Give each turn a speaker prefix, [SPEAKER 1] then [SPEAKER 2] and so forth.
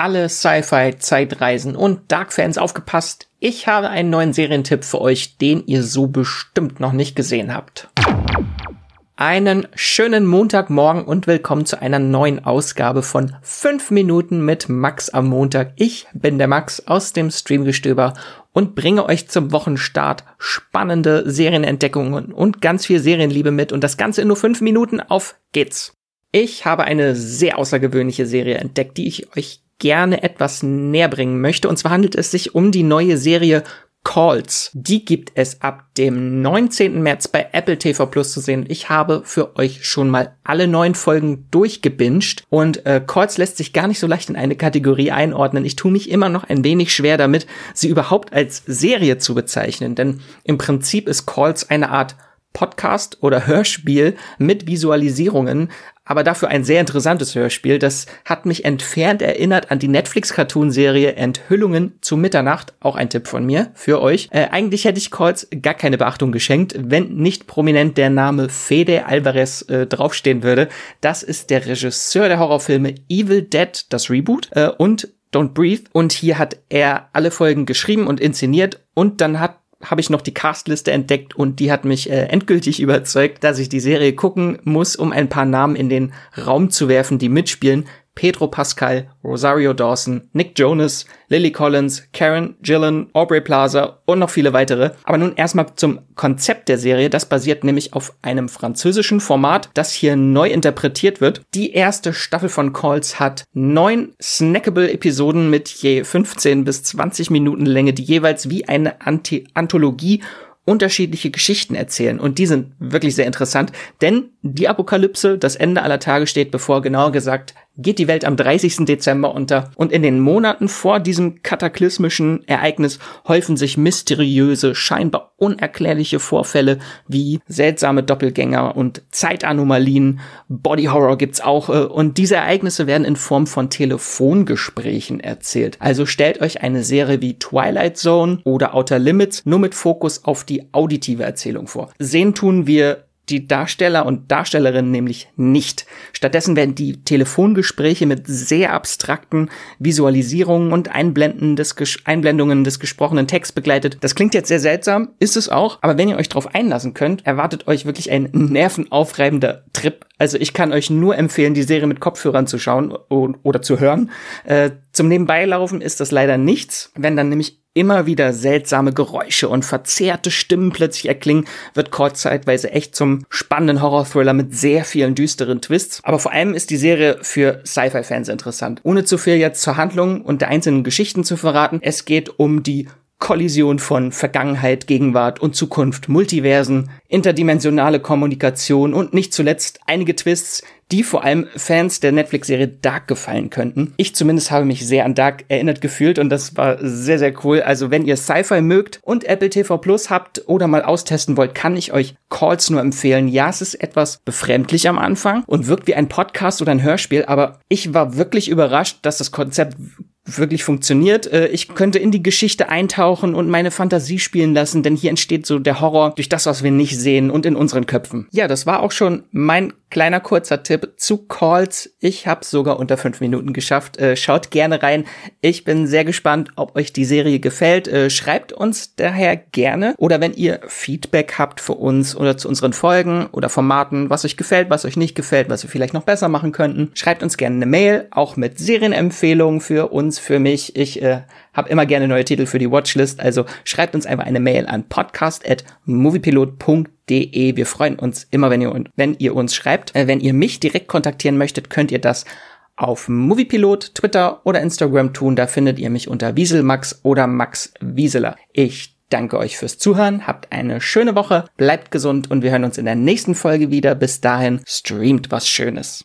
[SPEAKER 1] alle Sci-Fi, Zeitreisen und Dark-Fans aufgepasst. Ich habe einen neuen Serientipp für euch, den ihr so bestimmt noch nicht gesehen habt. Einen schönen Montagmorgen und willkommen zu einer neuen Ausgabe von 5 Minuten mit Max am Montag. Ich bin der Max aus dem Streamgestöber und bringe euch zum Wochenstart spannende Serienentdeckungen und ganz viel Serienliebe mit und das Ganze in nur 5 Minuten. Auf geht's! Ich habe eine sehr außergewöhnliche Serie entdeckt, die ich euch gerne etwas näher bringen möchte. Und zwar handelt es sich um die neue Serie Calls. Die gibt es ab dem 19. März bei Apple TV Plus zu sehen. Ich habe für euch schon mal alle neun Folgen durchgebinged und äh, Calls lässt sich gar nicht so leicht in eine Kategorie einordnen. Ich tue mich immer noch ein wenig schwer damit, sie überhaupt als Serie zu bezeichnen, denn im Prinzip ist Calls eine Art Podcast oder Hörspiel mit Visualisierungen, aber dafür ein sehr interessantes Hörspiel. Das hat mich entfernt erinnert an die Netflix-Cartoon-Serie Enthüllungen zu Mitternacht. Auch ein Tipp von mir für euch. Äh, eigentlich hätte ich Calls gar keine Beachtung geschenkt, wenn nicht prominent der Name Fede Alvarez äh, draufstehen würde. Das ist der Regisseur der Horrorfilme Evil Dead, das Reboot, äh, und Don't Breathe. Und hier hat er alle Folgen geschrieben und inszeniert und dann hat habe ich noch die Castliste entdeckt und die hat mich äh, endgültig überzeugt, dass ich die Serie gucken muss, um ein paar Namen in den Raum zu werfen, die mitspielen. Pedro Pascal, Rosario Dawson, Nick Jonas, Lily Collins, Karen Gillan, Aubrey Plaza und noch viele weitere. Aber nun erstmal zum Konzept der Serie. Das basiert nämlich auf einem französischen Format, das hier neu interpretiert wird. Die erste Staffel von Calls hat neun snackable Episoden mit je 15 bis 20 Minuten Länge, die jeweils wie eine Anti Anthologie unterschiedliche Geschichten erzählen. Und die sind wirklich sehr interessant, denn die Apokalypse, das Ende aller Tage steht bevor, genauer gesagt, geht die Welt am 30. Dezember unter. Und in den Monaten vor diesem kataklysmischen Ereignis häufen sich mysteriöse, scheinbar unerklärliche Vorfälle wie seltsame Doppelgänger und Zeitanomalien. Body Horror gibt's auch. Äh, und diese Ereignisse werden in Form von Telefongesprächen erzählt. Also stellt euch eine Serie wie Twilight Zone oder Outer Limits nur mit Fokus auf die auditive Erzählung vor. Sehen tun wir die Darsteller und Darstellerinnen nämlich nicht. Stattdessen werden die Telefongespräche mit sehr abstrakten Visualisierungen und Einblenden des Einblendungen des gesprochenen Texts begleitet. Das klingt jetzt sehr seltsam, ist es auch, aber wenn ihr euch darauf einlassen könnt, erwartet euch wirklich ein nervenaufreibender Trip. Also ich kann euch nur empfehlen, die Serie mit Kopfhörern zu schauen oder zu hören. Äh, zum Nebenbeilaufen ist das leider nichts. Wenn dann nämlich immer wieder seltsame Geräusche und verzerrte Stimmen plötzlich erklingen, wird Cord zeitweise echt zum spannenden Horror-Thriller mit sehr vielen düsteren Twists. Aber vor allem ist die Serie für Sci-Fi-Fans interessant. Ohne zu viel jetzt zur Handlung und der einzelnen Geschichten zu verraten, es geht um die Kollision von Vergangenheit, Gegenwart und Zukunft, Multiversen, interdimensionale Kommunikation und nicht zuletzt einige Twists, die vor allem Fans der Netflix-Serie Dark gefallen könnten. Ich zumindest habe mich sehr an Dark erinnert gefühlt und das war sehr, sehr cool. Also wenn ihr Sci-Fi mögt und Apple TV Plus habt oder mal austesten wollt, kann ich euch Calls nur empfehlen. Ja, es ist etwas befremdlich am Anfang und wirkt wie ein Podcast oder ein Hörspiel, aber ich war wirklich überrascht, dass das Konzept wirklich funktioniert. Äh, ich könnte in die Geschichte eintauchen und meine Fantasie spielen lassen, denn hier entsteht so der Horror durch das, was wir nicht sehen und in unseren Köpfen. Ja, das war auch schon mein kleiner kurzer Tipp zu Calls. Ich habe sogar unter fünf Minuten geschafft. Äh, schaut gerne rein. Ich bin sehr gespannt, ob euch die Serie gefällt. Äh, schreibt uns daher gerne oder wenn ihr Feedback habt für uns oder zu unseren Folgen oder Formaten, was euch gefällt, was euch nicht gefällt, was wir vielleicht noch besser machen könnten, schreibt uns gerne eine Mail, auch mit Serienempfehlungen für uns, für mich. Ich äh, habe immer gerne neue Titel für die Watchlist, also schreibt uns einfach eine Mail an podcast@moviepilot.de. Wir freuen uns immer, wenn ihr, wenn ihr uns schreibt. Äh, wenn ihr mich direkt kontaktieren möchtet, könnt ihr das auf Moviepilot, Twitter oder Instagram tun. Da findet ihr mich unter Wieselmax oder Max Wieseler. Ich danke euch fürs Zuhören, habt eine schöne Woche, bleibt gesund und wir hören uns in der nächsten Folge wieder. Bis dahin, streamt was Schönes.